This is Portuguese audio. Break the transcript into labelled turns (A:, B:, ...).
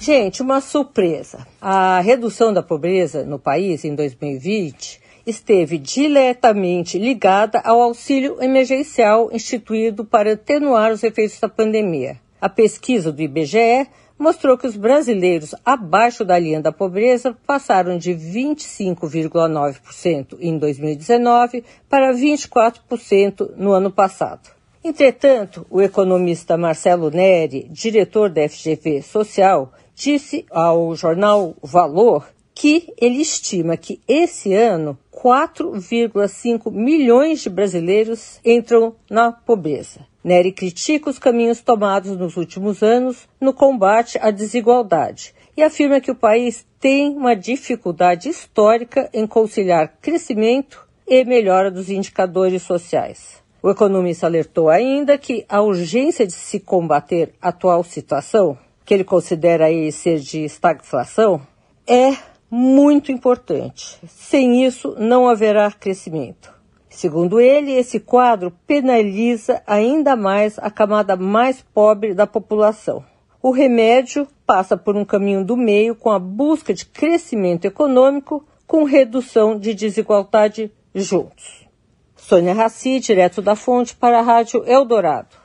A: Gente, uma surpresa. A redução da pobreza no país em 2020 esteve diretamente ligada ao auxílio emergencial instituído para atenuar os efeitos da pandemia. A pesquisa do IBGE mostrou que os brasileiros abaixo da linha da pobreza passaram de 25,9% em 2019 para 24% no ano passado. Entretanto, o economista Marcelo Neri, diretor da FGV Social, disse ao jornal Valor que ele estima que esse ano 4,5 milhões de brasileiros entram na pobreza. Nery critica os caminhos tomados nos últimos anos no combate à desigualdade e afirma que o país tem uma dificuldade histórica em conciliar crescimento e melhora dos indicadores sociais. O economista alertou ainda que a urgência de se combater a atual situação, que ele considera aí ser de estagflação, é muito importante. Sem isso, não haverá crescimento. Segundo ele, esse quadro penaliza ainda mais a camada mais pobre da população. O remédio passa por um caminho do meio com a busca de crescimento econômico com redução de desigualdade juntos. Sônia Raci, direto da fonte para a Rádio Eldorado.